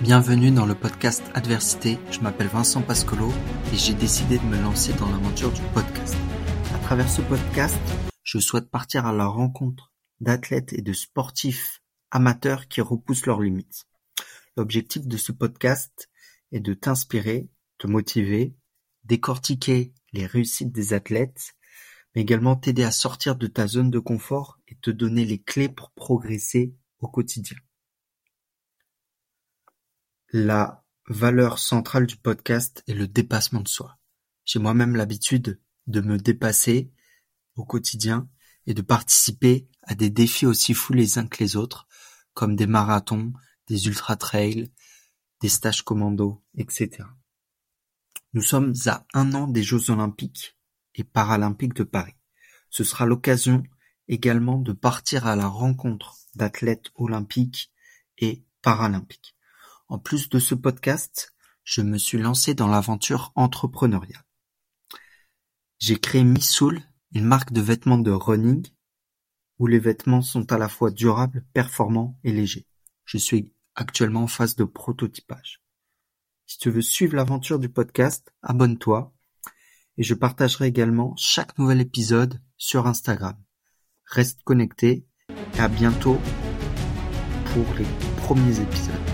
Bienvenue dans le podcast Adversité, je m'appelle Vincent Pascolo et j'ai décidé de me lancer dans l'aventure du podcast. À travers ce podcast, je souhaite partir à la rencontre d'athlètes et de sportifs amateurs qui repoussent leurs limites. L'objectif de ce podcast est de t'inspirer, te motiver, décortiquer les réussites des athlètes, mais également t'aider à sortir de ta zone de confort et te donner les clés pour progresser au quotidien. La valeur centrale du podcast est le dépassement de soi. J'ai moi-même l'habitude de me dépasser au quotidien et de participer à des défis aussi fous les uns que les autres, comme des marathons, des ultra-trails, des stages commando, etc. Nous sommes à un an des Jeux olympiques et paralympiques de Paris. Ce sera l'occasion également de partir à la rencontre d'athlètes olympiques et paralympiques. En plus de ce podcast, je me suis lancé dans l'aventure entrepreneuriale. J'ai créé Missoul, une marque de vêtements de running, où les vêtements sont à la fois durables, performants et légers. Je suis actuellement en phase de prototypage. Si tu veux suivre l'aventure du podcast, abonne-toi et je partagerai également chaque nouvel épisode sur Instagram. Reste connecté et à bientôt pour les premiers épisodes.